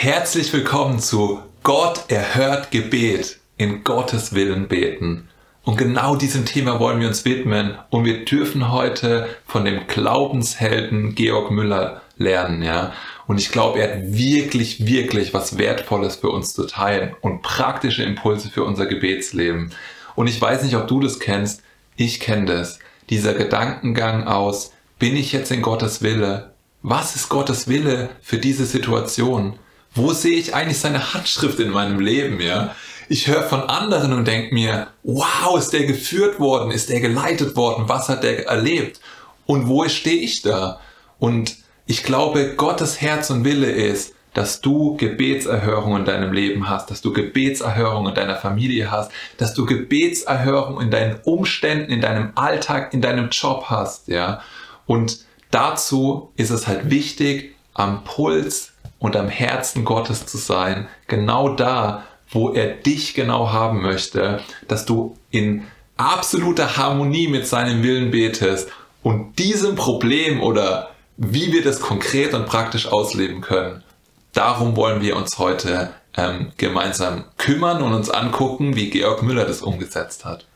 Herzlich willkommen zu Gott erhört Gebet, in Gottes Willen beten. Und genau diesem Thema wollen wir uns widmen und wir dürfen heute von dem Glaubenshelden Georg Müller lernen, ja. Und ich glaube, er hat wirklich, wirklich was Wertvolles für uns zu teilen und praktische Impulse für unser Gebetsleben. Und ich weiß nicht, ob du das kennst. Ich kenne das. Dieser Gedankengang aus, bin ich jetzt in Gottes Wille? Was ist Gottes Wille für diese Situation? Wo sehe ich eigentlich seine Handschrift in meinem Leben, ja? Ich höre von anderen und denke mir, wow, ist der geführt worden, ist der geleitet worden, was hat der erlebt? Und wo stehe ich da? Und ich glaube, Gottes Herz und Wille ist, dass du Gebetserhörung in deinem Leben hast, dass du Gebetserhörung in deiner Familie hast, dass du Gebetserhörung in deinen Umständen, in deinem Alltag, in deinem Job hast, ja. Und dazu ist es halt wichtig, am Puls und am Herzen Gottes zu sein, genau da, wo er dich genau haben möchte, dass du in absoluter Harmonie mit seinem Willen betest und diesem Problem oder wie wir das konkret und praktisch ausleben können, darum wollen wir uns heute ähm, gemeinsam kümmern und uns angucken, wie Georg Müller das umgesetzt hat.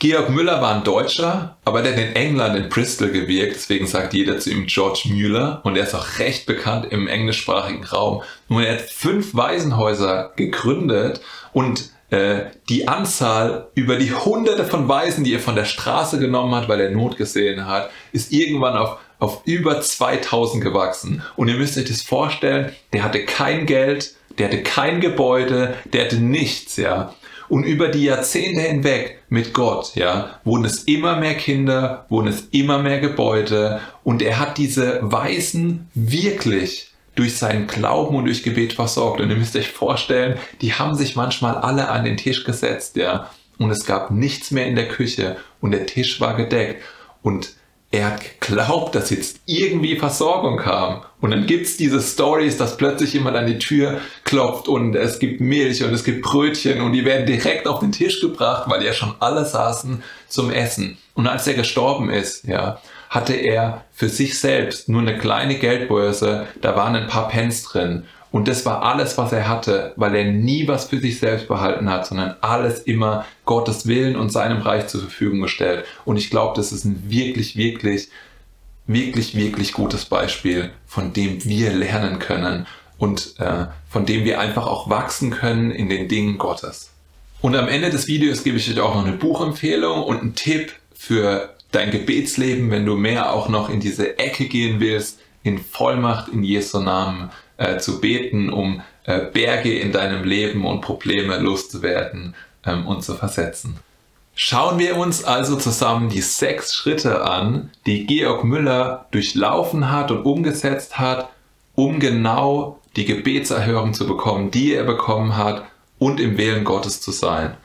Georg Müller war ein Deutscher, aber der hat in England in Bristol gewirkt, deswegen sagt jeder zu ihm George Müller und er ist auch recht bekannt im englischsprachigen Raum. Nun, er hat fünf Waisenhäuser gegründet und äh, die Anzahl über die hunderte von Waisen, die er von der Straße genommen hat, weil er Not gesehen hat, ist irgendwann auf, auf über 2000 gewachsen. Und ihr müsst euch das vorstellen, der hatte kein Geld, der hatte kein Gebäude, der hatte nichts, ja. Und über die Jahrzehnte hinweg mit Gott, ja, wurden es immer mehr Kinder, wurden es immer mehr Gebäude und er hat diese Weisen wirklich durch seinen Glauben und durch Gebet versorgt. Und ihr müsst euch vorstellen, die haben sich manchmal alle an den Tisch gesetzt, ja, und es gab nichts mehr in der Küche und der Tisch war gedeckt. Und er hat geglaubt, dass jetzt irgendwie Versorgung kam. Und dann gibt's diese Stories, dass plötzlich jemand an die Tür klopft und es gibt Milch und es gibt Brötchen und die werden direkt auf den Tisch gebracht, weil ja schon alle saßen zum Essen. Und als er gestorben ist, ja, hatte er für sich selbst nur eine kleine Geldbörse, da waren ein paar Pence drin. Und das war alles, was er hatte, weil er nie was für sich selbst behalten hat, sondern alles immer Gottes Willen und seinem Reich zur Verfügung gestellt. Und ich glaube, das ist ein wirklich, wirklich, wirklich, wirklich gutes Beispiel, von dem wir lernen können und äh, von dem wir einfach auch wachsen können in den Dingen Gottes. Und am Ende des Videos gebe ich euch auch noch eine Buchempfehlung und einen Tipp für dein Gebetsleben, wenn du mehr auch noch in diese Ecke gehen willst, in Vollmacht in Jesu Namen äh, zu beten, um äh, Berge in deinem Leben und Probleme loszuwerden ähm, und zu versetzen. Schauen wir uns also zusammen die sechs Schritte an, die Georg Müller durchlaufen hat und umgesetzt hat, um genau die Gebetserhörung zu bekommen, die er bekommen hat und im Willen Gottes zu sein.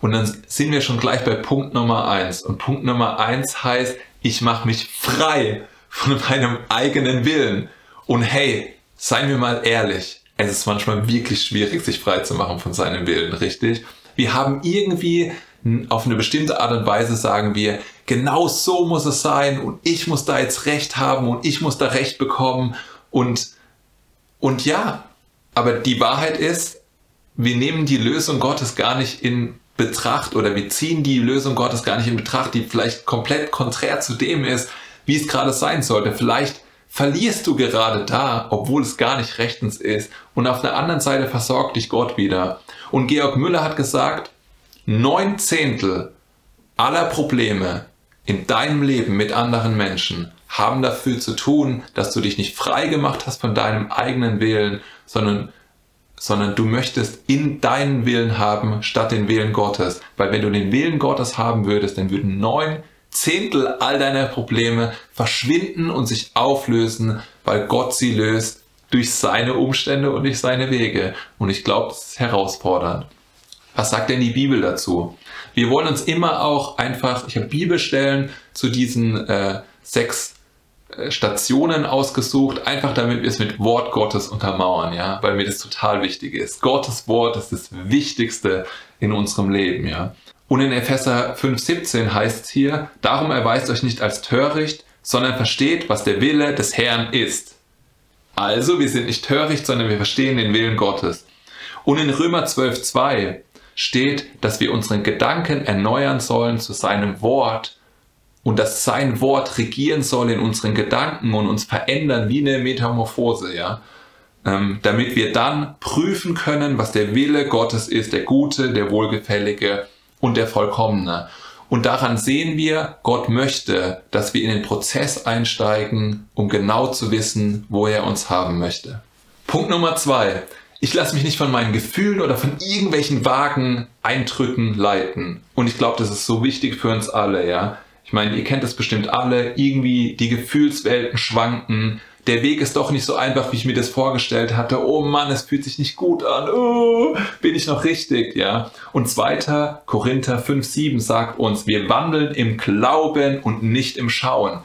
Und dann sind wir schon gleich bei Punkt Nummer eins. Und Punkt Nummer eins heißt, ich mache mich frei von meinem eigenen Willen. Und hey, seien wir mal ehrlich, es ist manchmal wirklich schwierig, sich frei zu machen von seinem Willen, richtig? Wir haben irgendwie auf eine bestimmte Art und Weise sagen wir, genau so muss es sein und ich muss da jetzt Recht haben und ich muss da Recht bekommen und, und ja, aber die Wahrheit ist, wir nehmen die Lösung Gottes gar nicht in Betracht oder wir ziehen die Lösung Gottes gar nicht in Betracht, die vielleicht komplett konträr zu dem ist, wie es gerade sein sollte. Vielleicht verlierst du gerade da, obwohl es gar nicht rechtens ist. Und auf der anderen Seite versorgt dich Gott wieder. Und Georg Müller hat gesagt, neun Zehntel aller Probleme in deinem Leben mit anderen Menschen haben dafür zu tun, dass du dich nicht frei gemacht hast von deinem eigenen Willen, sondern, sondern du möchtest in deinen Willen haben, statt den Willen Gottes. Weil wenn du den Willen Gottes haben würdest, dann würden neun Zehntel all deiner Probleme verschwinden und sich auflösen, weil Gott sie löst durch seine Umstände und durch seine Wege. Und ich glaube, das ist herausfordernd. Was sagt denn die Bibel dazu? Wir wollen uns immer auch einfach, ich habe Bibelstellen zu diesen äh, sechs äh, Stationen ausgesucht, einfach damit wir es mit Wort Gottes untermauern, ja, weil mir das total wichtig ist. Gottes Wort ist das Wichtigste in unserem Leben, ja. Und in Epheser 5,17 heißt es hier, darum erweist euch nicht als töricht, sondern versteht, was der Wille des Herrn ist. Also, wir sind nicht töricht, sondern wir verstehen den Willen Gottes. Und in Römer 12,2 steht, dass wir unseren Gedanken erneuern sollen zu seinem Wort und dass sein Wort regieren soll in unseren Gedanken und uns verändern wie eine Metamorphose, ja. Ähm, damit wir dann prüfen können, was der Wille Gottes ist, der gute, der wohlgefällige und der vollkommene. Und daran sehen wir, Gott möchte, dass wir in den Prozess einsteigen, um genau zu wissen, wo er uns haben möchte. Punkt Nummer zwei. Ich lasse mich nicht von meinen Gefühlen oder von irgendwelchen vagen Eindrücken leiten. Und ich glaube, das ist so wichtig für uns alle, ja. Ich meine, ihr kennt das bestimmt alle. Irgendwie die Gefühlswelten schwanken der Weg ist doch nicht so einfach, wie ich mir das vorgestellt hatte. Oh Mann, es fühlt sich nicht gut an. Oh, bin ich noch richtig, ja? Und zweiter Korinther 5,7 sagt uns, wir wandeln im Glauben und nicht im Schauen.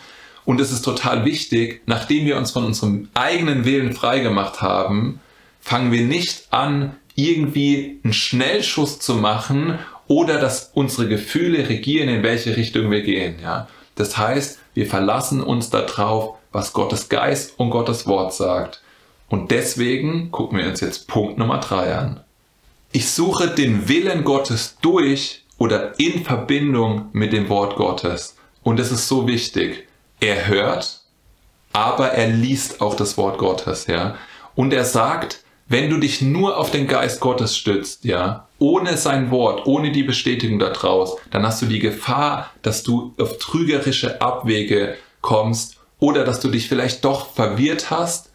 Und es ist total wichtig, nachdem wir uns von unserem eigenen Willen freigemacht haben, fangen wir nicht an, irgendwie einen Schnellschuss zu machen oder dass unsere Gefühle regieren, in welche Richtung wir gehen, ja? Das heißt, wir verlassen uns darauf, was Gottes Geist und Gottes Wort sagt. Und deswegen gucken wir uns jetzt Punkt Nummer drei an. Ich suche den Willen Gottes durch oder in Verbindung mit dem Wort Gottes. Und es ist so wichtig. Er hört, aber er liest auch das Wort Gottes, ja. Und er sagt, wenn du dich nur auf den Geist Gottes stützt, ja, ohne sein Wort, ohne die Bestätigung daraus, dann hast du die Gefahr, dass du auf trügerische Abwege kommst oder dass du dich vielleicht doch verwirrt hast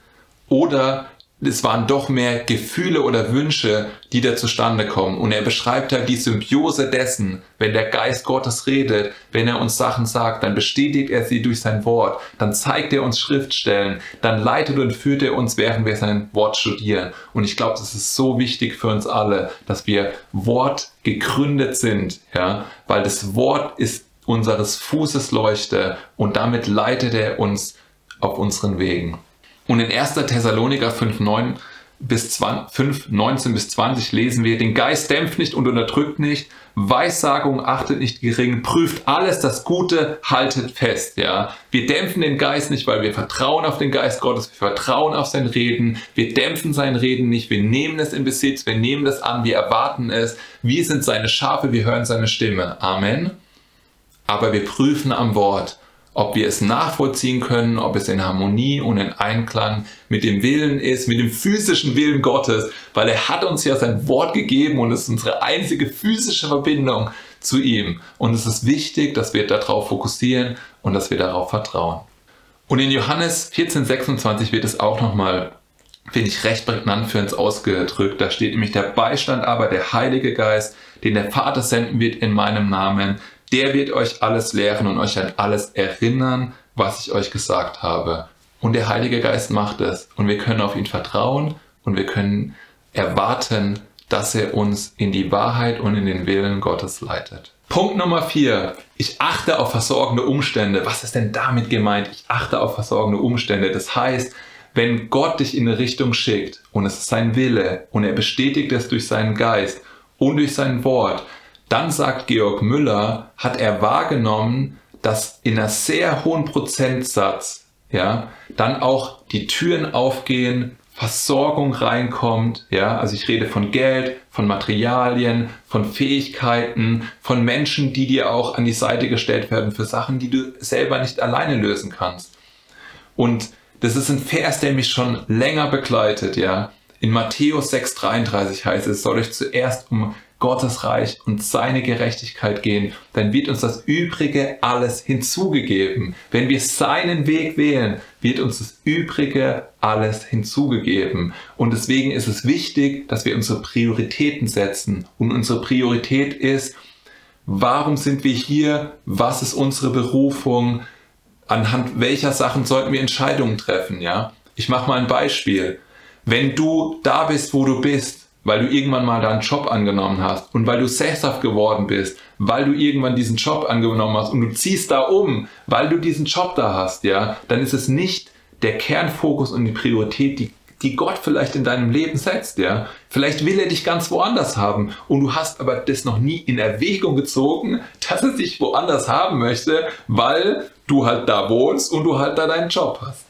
oder es waren doch mehr Gefühle oder Wünsche, die da zustande kommen. Und er beschreibt ja die Symbiose dessen, wenn der Geist Gottes redet, wenn er uns Sachen sagt, dann bestätigt er sie durch sein Wort, dann zeigt er uns Schriftstellen, dann leitet und führt er uns, während wir sein Wort studieren. Und ich glaube, das ist so wichtig für uns alle, dass wir Wort gegründet sind, ja, weil das Wort ist unseres Fußes Leuchte und damit leitet er uns auf unseren Wegen. Und in 1. Thessaloniker 5, 9 bis 20, 5, 19 bis 20 lesen wir, den Geist dämpft nicht und unterdrückt nicht, Weissagung achtet nicht gering, prüft alles, das Gute haltet fest, ja. Wir dämpfen den Geist nicht, weil wir vertrauen auf den Geist Gottes, wir vertrauen auf sein Reden, wir dämpfen sein Reden nicht, wir nehmen es in Besitz, wir nehmen es an, wir erwarten es, wir sind seine Schafe, wir hören seine Stimme. Amen aber wir prüfen am Wort, ob wir es nachvollziehen können, ob es in Harmonie und in Einklang mit dem Willen ist, mit dem physischen Willen Gottes, weil er hat uns ja sein Wort gegeben und es ist unsere einzige physische Verbindung zu ihm. Und es ist wichtig, dass wir darauf fokussieren und dass wir darauf vertrauen. Und in Johannes 14, 26 wird es auch nochmal, finde ich, recht prägnant für uns ausgedrückt. Da steht nämlich der Beistand aber, der Heilige Geist, den der Vater senden wird in meinem Namen, der wird euch alles lehren und euch an alles erinnern, was ich euch gesagt habe. Und der Heilige Geist macht es. Und wir können auf ihn vertrauen und wir können erwarten, dass er uns in die Wahrheit und in den Willen Gottes leitet. Punkt Nummer vier. Ich achte auf versorgende Umstände. Was ist denn damit gemeint? Ich achte auf versorgende Umstände. Das heißt, wenn Gott dich in eine Richtung schickt und es ist sein Wille und er bestätigt es durch seinen Geist und durch sein Wort, dann sagt Georg Müller, hat er wahrgenommen, dass in einer sehr hohen Prozentsatz, ja, dann auch die Türen aufgehen, Versorgung reinkommt, ja, also ich rede von Geld, von Materialien, von Fähigkeiten, von Menschen, die dir auch an die Seite gestellt werden für Sachen, die du selber nicht alleine lösen kannst. Und das ist ein Vers, der mich schon länger begleitet, ja. In Matthäus 6,33 heißt es, soll euch zuerst um Gottes Reich und seine Gerechtigkeit gehen, dann wird uns das Übrige alles hinzugegeben. Wenn wir seinen Weg wählen, wird uns das Übrige alles hinzugegeben. Und deswegen ist es wichtig, dass wir unsere Prioritäten setzen. Und unsere Priorität ist, warum sind wir hier? Was ist unsere Berufung? Anhand welcher Sachen sollten wir Entscheidungen treffen? Ja, ich mache mal ein Beispiel. Wenn du da bist, wo du bist, weil du irgendwann mal deinen Job angenommen hast und weil du sesshaft geworden bist, weil du irgendwann diesen Job angenommen hast und du ziehst da um, weil du diesen Job da hast, ja, dann ist es nicht der Kernfokus und die Priorität, die, die Gott vielleicht in deinem Leben setzt, ja. Vielleicht will er dich ganz woanders haben und du hast aber das noch nie in Erwägung gezogen, dass er dich woanders haben möchte, weil du halt da wohnst und du halt da deinen Job hast.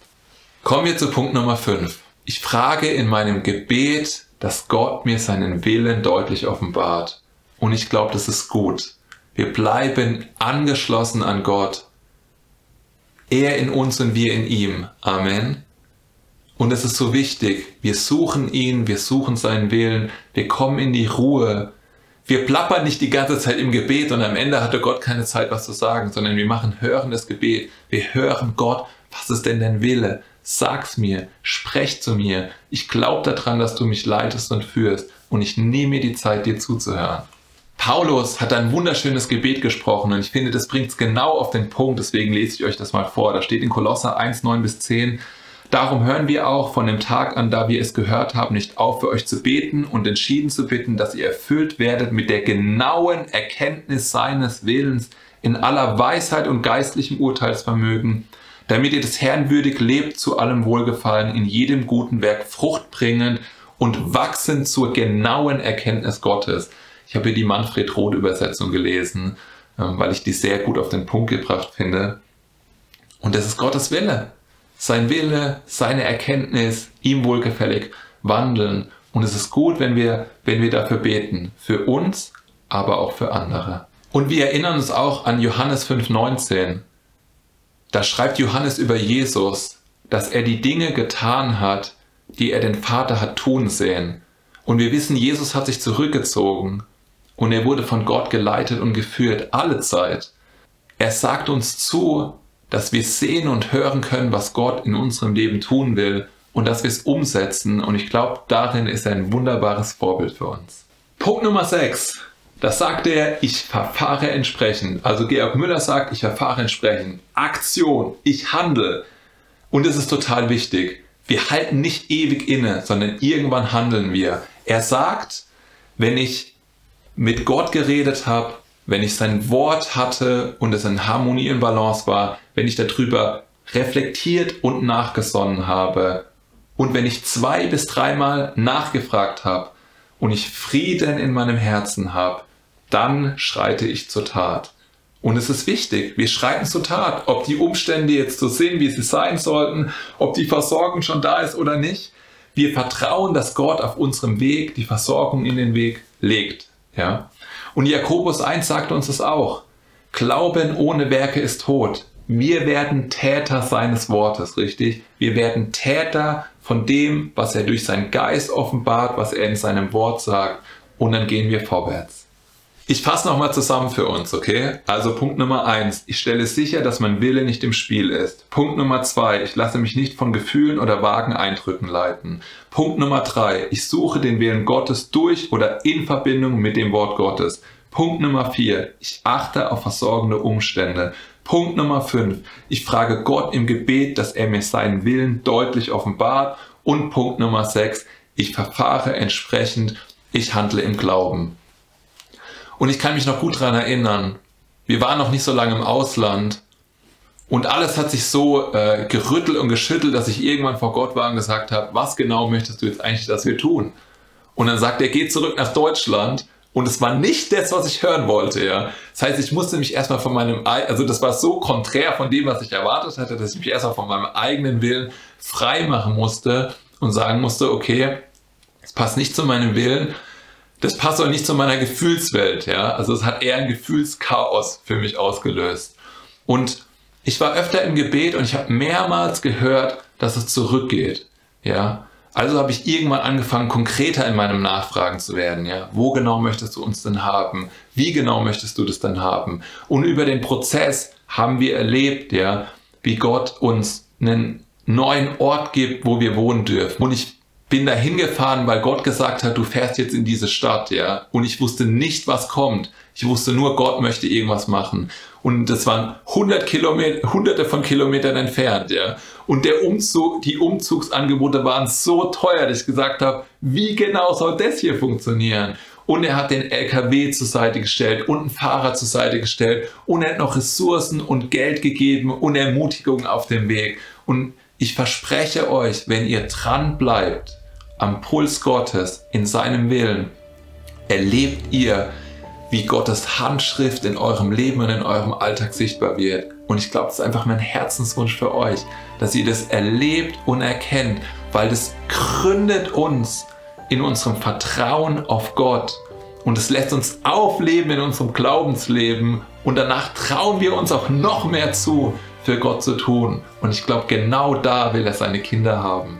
Kommen wir zu Punkt Nummer 5. Ich frage in meinem Gebet, dass Gott mir seinen Willen deutlich offenbart. Und ich glaube, das ist gut. Wir bleiben angeschlossen an Gott. Er in uns und wir in ihm. Amen. Und es ist so wichtig. Wir suchen ihn, wir suchen seinen Willen, wir kommen in die Ruhe. Wir plappern nicht die ganze Zeit im Gebet und am Ende hatte Gott keine Zeit, was zu sagen, sondern wir machen hörendes Gebet. Wir hören Gott, was ist denn dein Wille? Sag's mir, sprech zu mir. Ich glaube daran, dass du mich leitest und führst und ich nehme mir die Zeit, dir zuzuhören. Paulus hat ein wunderschönes Gebet gesprochen und ich finde, das bringt es genau auf den Punkt, deswegen lese ich euch das mal vor. Da steht in Kolosser 1, 9 bis 10, Darum hören wir auch von dem Tag an, da wir es gehört haben, nicht auf für euch zu beten und entschieden zu bitten, dass ihr erfüllt werdet mit der genauen Erkenntnis seines Willens in aller Weisheit und geistlichem Urteilsvermögen, damit ihr des Herrn würdig lebt zu allem Wohlgefallen, in jedem guten Werk Frucht bringend und wachsend zur genauen Erkenntnis Gottes. Ich habe hier die Manfred Roth Übersetzung gelesen, ähm, weil ich die sehr gut auf den Punkt gebracht finde. Und das ist Gottes Wille. Sein Wille, seine Erkenntnis, ihm wohlgefällig wandeln. Und es ist gut, wenn wir, wenn wir dafür beten. Für uns, aber auch für andere. Und wir erinnern uns auch an Johannes 5,19. Da schreibt Johannes über Jesus, dass er die Dinge getan hat, die er den Vater hat tun sehen. Und wir wissen, Jesus hat sich zurückgezogen und er wurde von Gott geleitet und geführt, alle Zeit. Er sagt uns zu, dass wir sehen und hören können, was Gott in unserem Leben tun will und dass wir es umsetzen. Und ich glaube, darin ist er ein wunderbares Vorbild für uns. Punkt Nummer 6. Das sagt er, ich verfahre entsprechend. Also Georg Müller sagt, ich verfahre entsprechend. Aktion, ich handle. Und es ist total wichtig. Wir halten nicht ewig inne, sondern irgendwann handeln wir. Er sagt, wenn ich mit Gott geredet habe, wenn ich sein Wort hatte und es in Harmonie und Balance war, wenn ich darüber reflektiert und nachgesonnen habe und wenn ich zwei bis dreimal nachgefragt habe und ich Frieden in meinem Herzen habe, dann schreite ich zur Tat. Und es ist wichtig, wir schreiten zur Tat, ob die Umstände jetzt so sind, wie sie sein sollten, ob die Versorgung schon da ist oder nicht. Wir vertrauen, dass Gott auf unserem Weg die Versorgung in den Weg legt. Ja? Und Jakobus 1 sagt uns es auch. Glauben ohne Werke ist tot. Wir werden Täter seines Wortes, richtig? Wir werden Täter von dem, was er durch seinen Geist offenbart, was er in seinem Wort sagt. Und dann gehen wir vorwärts. Ich fasse nochmal zusammen für uns, okay? Also Punkt Nummer eins: Ich stelle sicher, dass mein Wille nicht im Spiel ist. Punkt Nummer zwei: Ich lasse mich nicht von Gefühlen oder vagen Eindrücken leiten. Punkt Nummer drei: Ich suche den Willen Gottes durch oder in Verbindung mit dem Wort Gottes. Punkt Nummer vier: Ich achte auf versorgende Umstände. Punkt Nummer fünf: Ich frage Gott im Gebet, dass er mir seinen Willen deutlich offenbart. Und Punkt Nummer sechs: Ich verfahre entsprechend. Ich handle im Glauben. Und ich kann mich noch gut daran erinnern, wir waren noch nicht so lange im Ausland und alles hat sich so äh, gerüttelt und geschüttelt, dass ich irgendwann vor Gott war und gesagt habe, was genau möchtest du jetzt eigentlich, dass wir tun? Und dann sagt er, geh zurück nach Deutschland. Und es war nicht das, was ich hören wollte, ja. Das heißt, ich musste mich erstmal von meinem, also das war so konträr von dem, was ich erwartet hatte, dass ich mich erstmal von meinem eigenen Willen frei machen musste und sagen musste, okay, es passt nicht zu meinem Willen, das passt auch nicht zu meiner Gefühlswelt, ja. Also es hat eher ein Gefühlschaos für mich ausgelöst. Und ich war öfter im Gebet und ich habe mehrmals gehört, dass es zurückgeht, ja. Also habe ich irgendwann angefangen, konkreter in meinem Nachfragen zu werden, ja. Wo genau möchtest du uns denn haben? Wie genau möchtest du das denn haben? Und über den Prozess haben wir erlebt, ja, wie Gott uns einen neuen Ort gibt, wo wir wohnen dürfen. Und ich bin da hingefahren, weil Gott gesagt hat, du fährst jetzt in diese Stadt, ja. Und ich wusste nicht, was kommt. Ich wusste nur, Gott möchte irgendwas machen. Und das waren 100 Kilometer, hunderte von Kilometern entfernt, ja. Und der Umzug, die Umzugsangebote waren so teuer, dass ich gesagt habe, wie genau soll das hier funktionieren? Und er hat den LKW zur Seite gestellt und einen Fahrer zur Seite gestellt und er hat noch Ressourcen und Geld gegeben und Ermutigung auf dem Weg. Und ich verspreche euch, wenn ihr dran bleibt, am Puls Gottes, in seinem Willen, erlebt ihr, wie Gottes Handschrift in eurem Leben und in eurem Alltag sichtbar wird. Und ich glaube, das ist einfach mein Herzenswunsch für euch, dass ihr das erlebt und erkennt, weil das gründet uns in unserem Vertrauen auf Gott. Und es lässt uns aufleben in unserem Glaubensleben. Und danach trauen wir uns auch noch mehr zu, für Gott zu tun. Und ich glaube, genau da will er seine Kinder haben.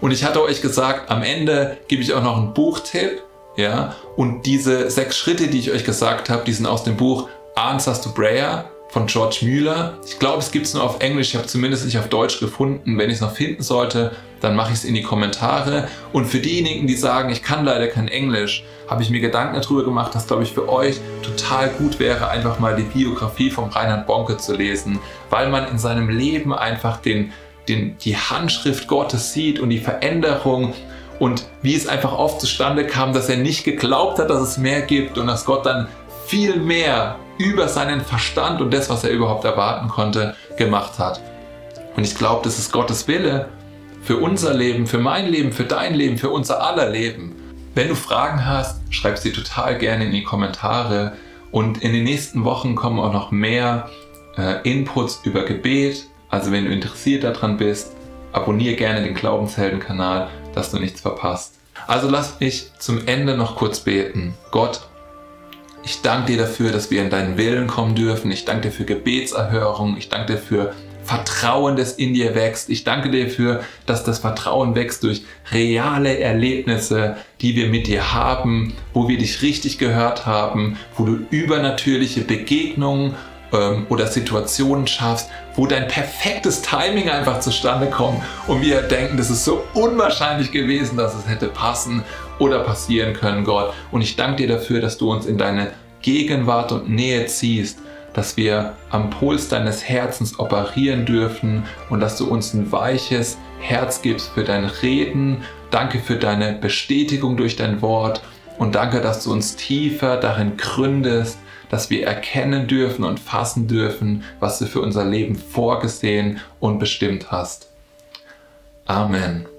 Und ich hatte euch gesagt, am Ende gebe ich auch noch einen Buchtipp. Ja, und diese sechs Schritte, die ich euch gesagt habe, die sind aus dem Buch Answers to Prayer von George Müller. Ich glaube, es gibt es nur auf Englisch, ich habe zumindest nicht auf Deutsch gefunden. Wenn ich es noch finden sollte, dann mache ich es in die Kommentare. Und für diejenigen, die sagen, ich kann leider kein Englisch, habe ich mir Gedanken darüber gemacht, dass, glaube ich, für euch total gut wäre, einfach mal die Biografie von Reinhard Bonke zu lesen, weil man in seinem Leben einfach den, den, die Handschrift Gottes sieht und die Veränderung und wie es einfach oft zustande kam, dass er nicht geglaubt hat, dass es mehr gibt und dass Gott dann viel mehr über seinen Verstand und das, was er überhaupt erwarten konnte, gemacht hat. Und ich glaube, das ist Gottes Wille für unser Leben, für mein Leben, für dein Leben, für unser aller Leben. Wenn du Fragen hast, schreib sie total gerne in die Kommentare. Und in den nächsten Wochen kommen auch noch mehr äh, Inputs über Gebet. Also wenn du interessiert daran bist, abonniere gerne den Glaubenshelden-Kanal, dass du nichts verpasst. Also lass mich zum Ende noch kurz beten. Gott, ich danke dir dafür, dass wir in deinen Willen kommen dürfen. Ich danke dir für Gebetserhörung. Ich danke dir für Vertrauen, das in dir wächst. Ich danke dir dafür, dass das Vertrauen wächst durch reale Erlebnisse, die wir mit dir haben, wo wir dich richtig gehört haben, wo du übernatürliche Begegnungen ähm, oder Situationen schaffst, wo dein perfektes Timing einfach zustande kommt und wir denken, das ist so unwahrscheinlich gewesen, dass es hätte passen oder passieren können, Gott. Und ich danke dir dafür, dass du uns in deine Gegenwart und Nähe ziehst, dass wir am Puls deines Herzens operieren dürfen und dass du uns ein weiches Herz gibst für dein Reden. Danke für deine Bestätigung durch dein Wort und danke, dass du uns tiefer darin gründest, dass wir erkennen dürfen und fassen dürfen, was du für unser Leben vorgesehen und bestimmt hast. Amen.